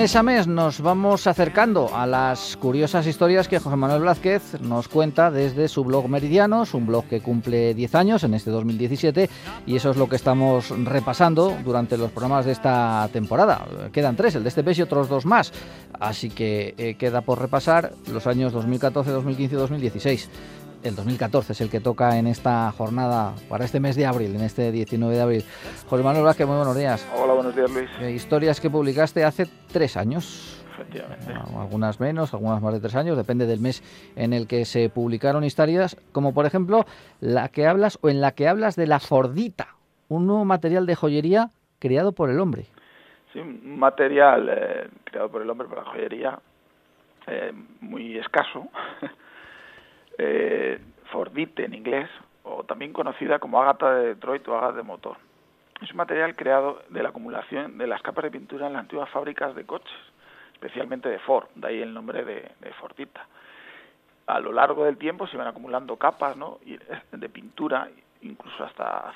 Mes a mes nos vamos acercando a las curiosas historias que José Manuel Blázquez nos cuenta desde su blog Meridianos, un blog que cumple 10 años en este 2017 y eso es lo que estamos repasando durante los programas de esta temporada. Quedan tres, el de este mes y otros dos más, así que eh, queda por repasar los años 2014, 2015 y 2016 el 2014 es el que toca en esta jornada para este mes de abril, en este 19 de abril. José Manuel Vázquez, muy buenos días. Hola, buenos días, Luis. Eh, historias que publicaste hace tres años. Efectivamente. Ah, algunas menos, algunas más de tres años, depende del mes en el que se publicaron historias, como por ejemplo la que hablas o en la que hablas de la Fordita, un nuevo material de joyería creado por el hombre. Sí, un material eh, creado por el hombre para la joyería eh, muy escaso. Eh, Fordite en inglés, o también conocida como ágata de Detroit o ágata de motor. Es un material creado de la acumulación de las capas de pintura en las antiguas fábricas de coches, especialmente de Ford, de ahí el nombre de, de Fordita. A lo largo del tiempo se iban acumulando capas ¿no? de pintura, incluso hasta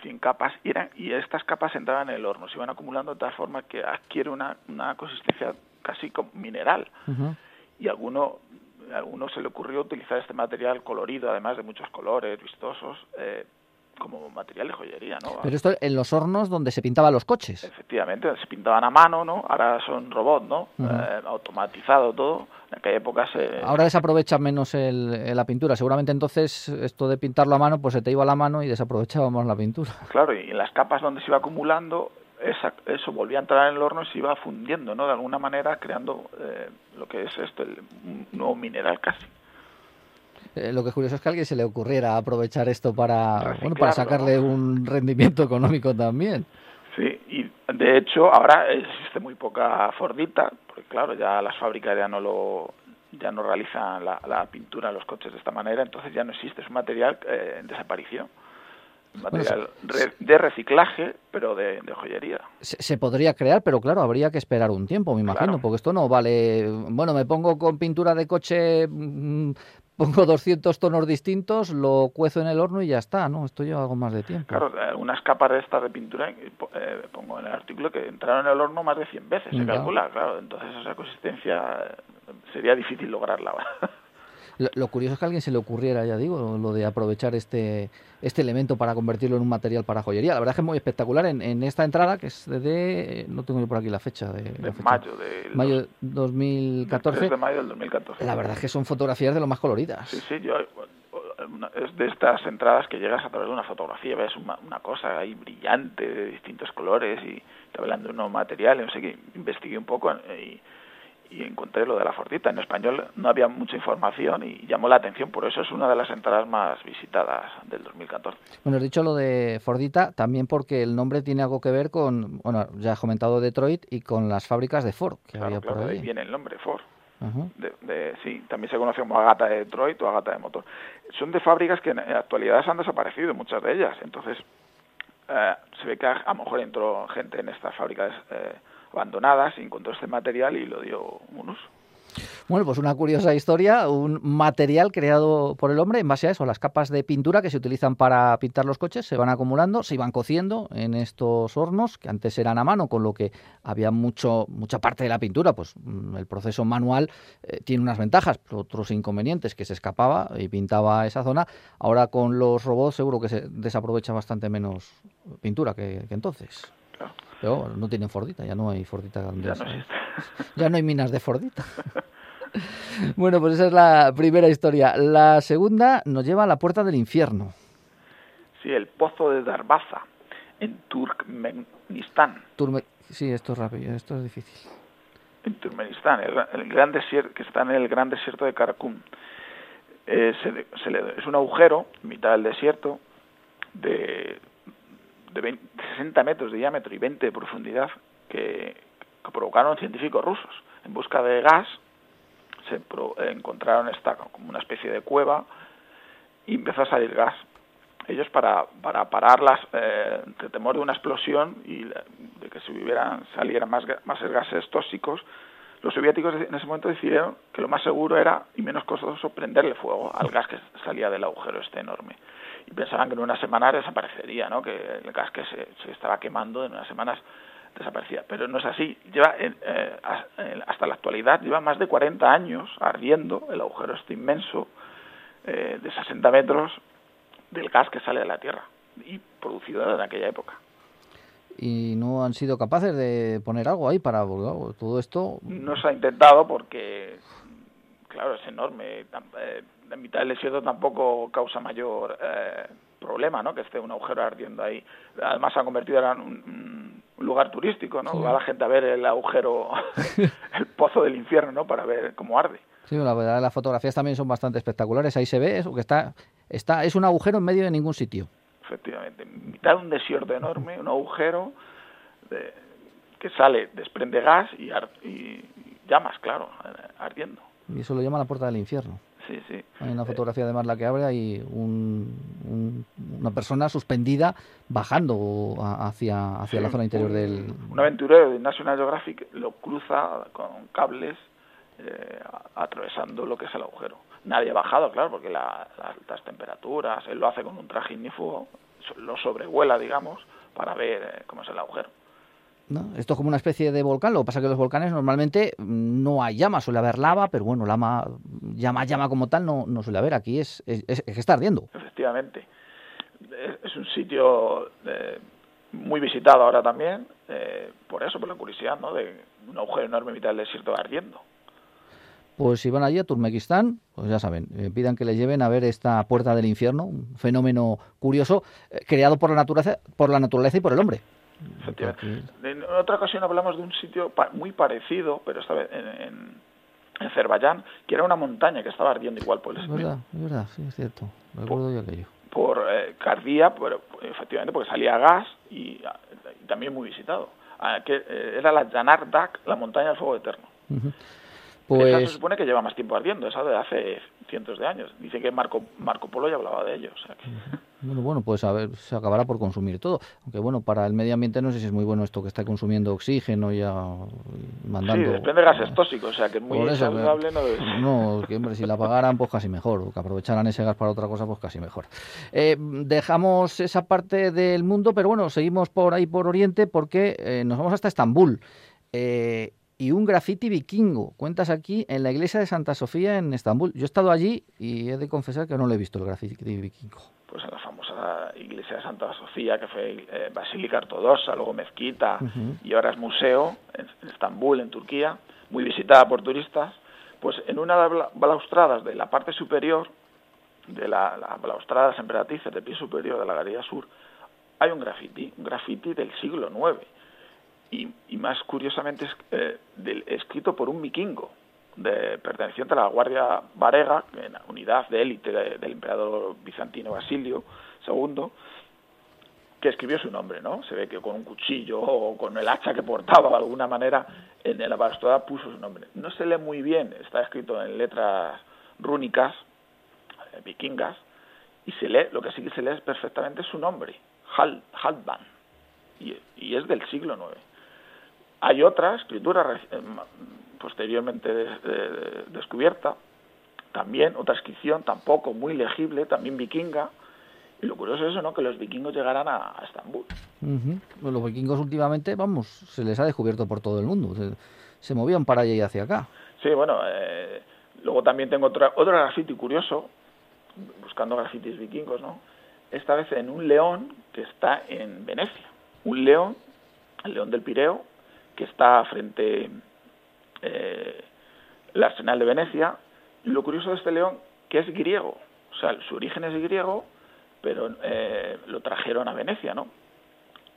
100 capas, y, eran, y estas capas entraban en el horno, se iban acumulando de tal forma que adquiere una, una consistencia casi como mineral. Uh -huh. Y alguno a se le ocurrió utilizar este material colorido, además de muchos colores vistosos, eh, como material de joyería, ¿no? Pero esto en los hornos donde se pintaban los coches. Efectivamente, se pintaban a mano, ¿no? Ahora son robots, ¿no? Uh -huh. eh, automatizado todo. En aquella época se... Ahora desaprovecha menos el, la pintura. Seguramente entonces esto de pintarlo a mano, pues se te iba a la mano y desaprovechábamos la pintura. Claro, y en las capas donde se iba acumulando, esa, eso volvía a entrar en el horno y se iba fundiendo, ¿no? De alguna manera creando eh, lo que es esto, el, un nuevo mineral casi. Eh, lo que es curioso es que a alguien se le ocurriera aprovechar esto para, bueno, para sacarle un rendimiento económico también. Sí, y de hecho ahora existe muy poca Fordita, porque claro, ya las fábricas ya no lo ya no realizan la, la pintura en los coches de esta manera, entonces ya no existe, es un material eh, en desaparición material de reciclaje, pero de, de joyería. Se, se, podría crear, pero claro, habría que esperar un tiempo, me imagino, claro. porque esto no vale. Bueno, me pongo con pintura de coche, mmm, pongo 200 tonos distintos, lo cuezo en el horno y ya está, ¿no? Esto lleva algo más de tiempo. Claro, unas capas de estas de pintura, eh, pongo en el artículo que entraron en el horno más de 100 veces, se calcula, claro. Entonces esa consistencia sería difícil lograrla. Lo, lo, curioso es que a alguien se le ocurriera, ya digo, lo de aprovechar este, este elemento para convertirlo en un material para joyería. La verdad es que es muy espectacular en, en esta entrada, que es de, no tengo yo por aquí la fecha. De, de la fecha. mayo de mayo 2014. de mayo del 2014. La verdad es que son fotografías de lo más coloridas. Sí, sí, yo es de estas entradas que llegas a través de una fotografía, ves una, una cosa ahí brillante de distintos colores y te hablan de unos materiales, no sé qué, investigué un poco y y encontré lo de la Fordita. En español no había mucha información y llamó la atención, por eso es una de las entradas más visitadas del 2014. Bueno, has dicho lo de Fordita también porque el nombre tiene algo que ver con, bueno, ya has comentado Detroit y con las fábricas de Ford que claro, había claro, por ahí. ahí viene el nombre, Ford. Uh -huh. de, de, sí, también se conoce como Agata de Detroit o Agata de Motor. Son de fábricas que en la actualidad han desaparecido, muchas de ellas. Entonces, eh, se ve que a, a, lo mejor entró gente en estas fábricas eh, abandonadas, encontró este material y lo dio un uso. Bueno, pues una curiosa historia, un material creado por el hombre en base a eso, las capas de pintura que se utilizan para pintar los coches se van acumulando, se iban cociendo en estos hornos que antes eran a mano, con lo que había mucho mucha parte de la pintura, pues mm, el proceso manual eh, tiene unas ventajas, otros inconvenientes que se escapaba y pintaba esa zona. Ahora con los robots seguro que se desaprovecha bastante menos pintura que, que entonces. Claro. Pero no tienen Fordita, ya no hay Fordita. Ya no, ya no hay minas de Fordita. bueno, pues esa es la primera historia. La segunda nos lleva a la puerta del infierno. Sí, el pozo de Darbaza, en Turkmenistán. Turme sí, esto es rápido, esto es difícil. En Turkmenistán, el, el gran desierto, que está en el gran desierto de Karakum. Eh, se, se le, es un agujero, mitad del desierto, de, de 20, 60 metros de diámetro y 20 de profundidad, que, que provocaron científicos rusos en busca de gas se pro, encontraron esta como una especie de cueva y empezó a salir gas. Ellos para, para pararlas, eh, temor de una explosión y de que se hubieran, salieran más, más gases tóxicos, los soviéticos en ese momento decidieron que lo más seguro era y menos costoso prenderle fuego al gas que salía del agujero este enorme. Y pensaban que en unas semanas desaparecería, ¿no? que el gas que se, se estaba quemando en unas semanas desaparecía. Pero no es así. Lleva eh, hasta la actualidad lleva más de 40 años ardiendo el agujero este inmenso eh, de 60 metros del gas que sale de la Tierra y producido en aquella época y no han sido capaces de poner algo ahí para todo esto. No se ha intentado porque, claro, es enorme. Eh, la mitad del desierto tampoco causa mayor eh, problema, ¿no? Que esté un agujero ardiendo ahí. Además, se ha convertido en un, lugar turístico, ¿no? Va la gente a ver el agujero, el pozo del infierno, ¿no? Para ver cómo arde. Sí, la verdad, las fotografías también son bastante espectaculares. Ahí se ve eso, que está, está, es un agujero en medio de ningún sitio efectivamente. En mitad de un desierto enorme, un agujero que sale, desprende gas y, y, llamas, claro, ardiendo. Y eso lo llama la puerta del infierno. Sí, sí. Hay una fotografía además la que abre, hay un, una persona suspendida bajando hacia, hacia la zona interior del... Un aventurero de National Geographic lo cruza con cables eh, atravesando lo que es el agujero. Nadie ha bajado, claro, porque las altas temperaturas, él lo hace con un traje ignífugo, lo sobrevuela, digamos, para ver eh, cómo es el agujero. ¿No? Esto es como una especie de volcán, lo que pasa es que los volcanes normalmente no hay llama, suele haber lava, pero bueno, lama, llama, llama como tal no, no suele haber, aquí es, es, que está ardiendo. Efectivamente, es, un sitio eh, muy visitado ahora también, por eso, por la curiosidad, ¿no? De un agujero enorme en mitad del desierto ardiendo. Pues si van allí a Turmequistán, pues ya saben, eh, pidan que les lleven a ver esta puerta del infierno, un fenómeno curioso eh, creado por la naturaleza, por la naturaleza y por el hombre. En otra ocasión hablamos de un sitio muy parecido, pero esta vez en, en, Azerbaiyán, que era una montaña que estaba ardiendo igual por el Es verdad, es verdad, sí, es cierto. Recuerdo yo aquello. Por eh, cardía, pero, efectivamente, porque salía gas y, también muy visitado. Ah, que, era la Janardak, la montaña del fuego eterno. Esa se pues supone que lleva más tiempo ardiendo, esa de hace cientos de años. Dice que Marco, Marco Polo ya hablaba de ello. Bueno, bueno, pues a ver, se acabará por consumir todo. Aunque bueno, para el medio ambiente no sé si es muy bueno esto que está consumiendo oxígeno ya mandando... Sí, depende de gases tóxicos, o sea que es muy saludable. no, que hombre, si la pagaran pues casi mejor, o que aprovecharan ese gas para otra cosa pues casi mejor. Eh, dejamos esa parte del mundo, pero bueno, seguimos por ahí por Oriente porque eh, nos vamos hasta Estambul. Eh, y un graffiti vikingo. Cuentas aquí en la iglesia de Santa Sofía en Estambul. Yo he estado allí y he de confesar que no lo he visto el graffiti vikingo. Pues en la famosa iglesia de Santa Sofía, que fue eh, basílica ortodoxa, luego mezquita y ahora es museo en, Estambul, en Turquía, muy visitada por turistas. Pues en una de las balaustradas de la parte superior, de la, la balaustrada emperatices del pie superior de la galería sur, hay un graffiti, un graffiti del siglo IX y, más curiosamente es, eh, escrito por un vikingo de, perteneciente a la Guardia Varega, en la unidad de élite del emperador bizantino Basilio II, que escribió su nombre, ¿no? Se ve que con un cuchillo o con el hacha que portaba de alguna manera en la balustrada puso su nombre. No se lee muy bien, está escrito en letras rúnicas, eh, vikingas, y se lee, lo que sí que se lee es perfectamente su nombre, Hal, Halban, y, y es del siglo IX. Hay otra escritura eh, posteriormente descubierta, también otra inscripción, tampoco muy legible, también vikinga, y lo curioso es eso, ¿no? Que los vikingos llegaran a, Estambul. Pues los vikingos últimamente, vamos, se les ha descubierto por todo el mundo. Se, movían para allá y hacia acá. Sí, bueno, eh, luego también tengo otra, otro grafiti curioso, buscando grafitis vikingos, ¿no? Esta vez en un león que está en Venecia. Un león, el león del Pireo, que está frente eh, Arsenal de Venecia. Lo curioso de este león, que es griego, o sea, su origen es griego, pero eh, lo trajeron a Venecia, ¿no?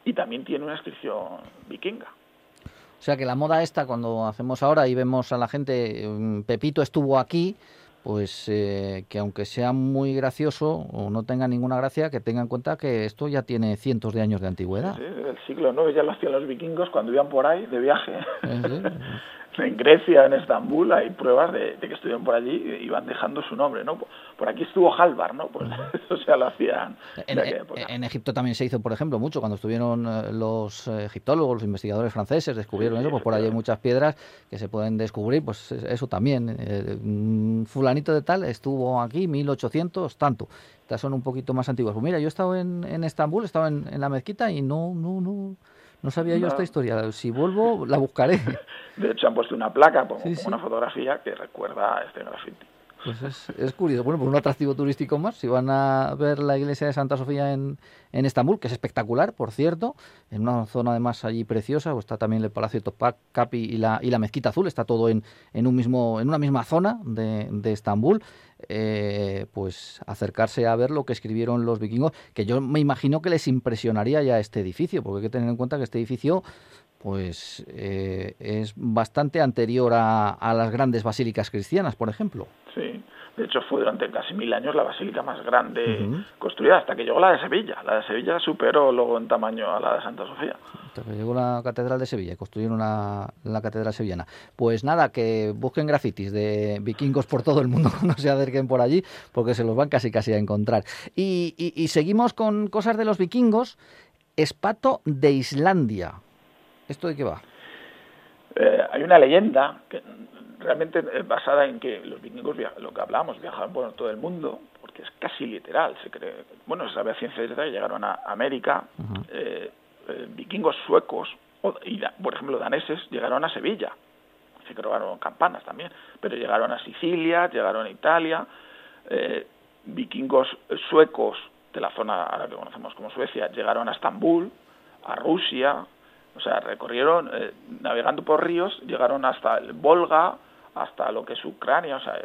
Y también tiene una inscripción vikinga. O sea que la moda esta, cuando hacemos ahora y vemos a la gente, mm, Pepito estuvo aquí, pues eh, que aunque sea muy gracioso o no tenga ninguna gracia, que tenga en cuenta que esto ya tiene cientos de años de antigüedad. Sí, del siglo IX ya lo hacían los vikingos cuando iban por ahí de viaje. en Grecia, en Estambul, hay pruebas de, que estuvieron por allí y van dejando su nombre, ¿no? Por aquí estuvo Halvar, ¿no? Pues eso se lo hacían. En, en, Egipto también se hizo, por ejemplo, mucho cuando estuvieron eh, los eh, egiptólogos, los investigadores franceses, descubrieron eso, pues por ahí hay muchas piedras que se pueden descubrir, pues eso también. Eh, fulanito de tal estuvo aquí, 1800, tanto. Estas son un poquito más antiguas. Pues mira, yo he estado en, en Estambul, he estado en, en la mezquita y no, no, no no sabía yo esta historia. Si vuelvo, la buscaré. De hecho, han puesto una placa, una fotografía que recuerda a este graffiti. Pues es, es, curioso. Bueno, pues un atractivo turístico más. Si van a ver la iglesia de Santa Sofía en, Estambul, que es espectacular, por cierto, en una zona además allí preciosa, pues está también el Palacio de y la, y la Mezquita Azul, está todo en, en, un mismo, en una misma zona de, de Estambul. Eh, pues acercarse a ver lo que escribieron los vikingos, que yo me imagino que les impresionaría ya este edificio, porque hay que tener en cuenta que este edificio pues eh, es bastante anterior a, a, las grandes basílicas cristianas, por ejemplo. Sí, de hecho fue durante casi mil años la basílica más grande construida, hasta que llegó la de Sevilla. La de Sevilla superó luego en tamaño a la de Santa Sofía. Hasta que llegó la Catedral de Sevilla y construyeron la, la, Catedral Sevillana. Pues nada, que busquen grafitis de vikingos por todo el mundo cuando se acerquen por allí, porque se los van casi casi a encontrar. Y, y, y seguimos con cosas de los vikingos. Espato de Islandia. ¿Esto de qué va? Eh, hay una leyenda que realmente es basada en que los vikingos, lo que hablamos, viajaban por todo el mundo, porque es casi literal. Se cree, bueno, se sabe a ciencia cierta que llegaron a América, eh, eh, vikingos suecos, y por ejemplo daneses, llegaron a Sevilla. Se crearon campanas también, pero llegaron a Sicilia, llegaron a Italia. vikingos suecos de la zona ahora que conocemos como Suecia llegaron a Estambul, a Rusia, o sea, recorrieron, eh, navegando por ríos, llegaron hasta el Volga, hasta lo que es Ucrania, o sea,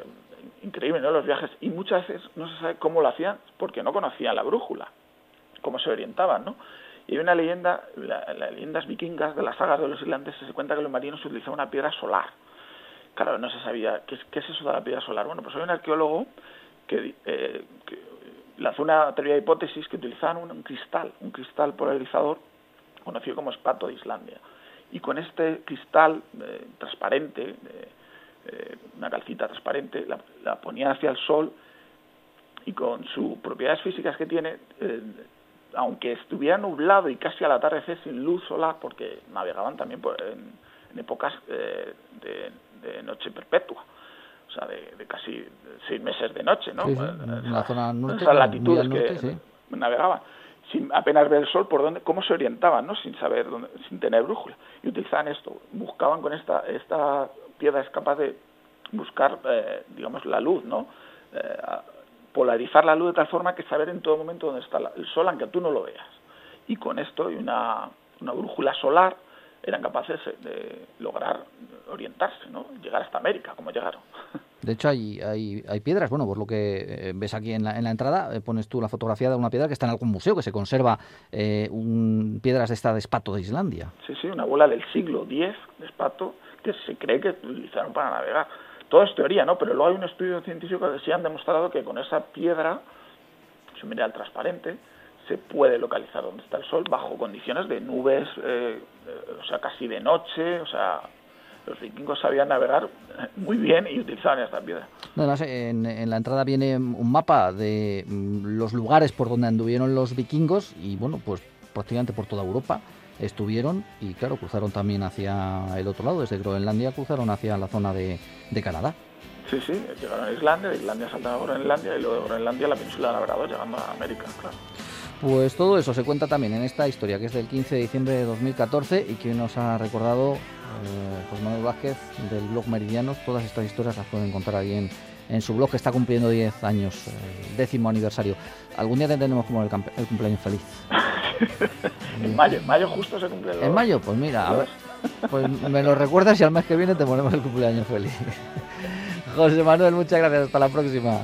increíble, ¿no? Los viajes. Y muchas veces no se sabe cómo lo hacían porque no conocían la brújula, cómo se orientaban, ¿no? Y hay una leyenda, las leyendas vikingas de las sagas de los irlandeses, se cuenta que los marinos utilizaban una piedra solar. Claro, no se sabía qué, es eso de la piedra solar. Bueno, pues hay un arqueólogo que, eh, que lanzó una teoría hipótesis que utilizaban un cristal, un cristal polarizador conocido como espato de Islandia. Y con este cristal eh, transparente, eh, una calcita transparente, la, ponía hacia el sol y con sus propiedades físicas que tiene, eh, aunque estuviera nublado y casi al atardecer sin luz solar, porque navegaban también en, épocas de, noche perpetua, o sea, de, casi seis meses de noche, ¿no? en la zona norte, esas latitudes que navegaban sin apenas ver el sol, por dónde, cómo se orientaban, ¿no? sin saber, dónde, sin tener brújula. Y utilizaban esto, buscaban con esta, esta piedra, es capaz de buscar, eh, digamos, la luz, ¿no? Eh, polarizar la luz de tal forma que saber en todo momento dónde está el sol, aunque tú no lo veas. Y con esto y una, una brújula solar eran capaces de lograr orientarse, ¿no? Llegar hasta América, como llegaron. De hecho, hay, hay, hay, piedras, bueno, por lo que eh, ves aquí en la, en la entrada, eh, pones tú la fotografía de una piedra que está en algún museo, que se conserva eh, un, piedras de esta de espato de Islandia. Sí, sí, una bola del siglo X de espato que se cree que utilizaron para navegar. Todo es teoría, ¿no? Pero luego hay un estudio científico que sí han demostrado que con esa piedra, su mineral transparente, se puede localizar donde está el sol bajo condiciones de nubes, o sea, casi de noche, o sea, los vikingos sabían navegar muy bien y utilizaban esta piedra. Además, en, en, la entrada viene un mapa de mm, los lugares por donde anduvieron los vikingos y, bueno, pues prácticamente por toda Europa estuvieron y, claro, cruzaron también hacia el otro lado, desde Groenlandia cruzaron hacia la zona de, de Canadá. Sí, sí, llegaron a Islandia, de Islandia saltaron a Groenlandia y luego de Groenlandia a la península de Labrador, llegando a América, claro. Pues todo eso se cuenta también en esta historia que es del 15 de diciembre de 2014 y que nos ha recordado eh, José Manuel Vázquez del blog Meridianos. Todas estas historias las pueden encontrar ahí en, en su blog que está cumpliendo 10 años, eh, décimo aniversario. Algún día tendremos como el, el cumpleaños feliz. en mayo, en mayo justo se cumple. En mayo, pues mira, a ver, pues me lo recuerdas y al mes que viene te ponemos el cumpleaños feliz. José Manuel, muchas gracias. Hasta la próxima.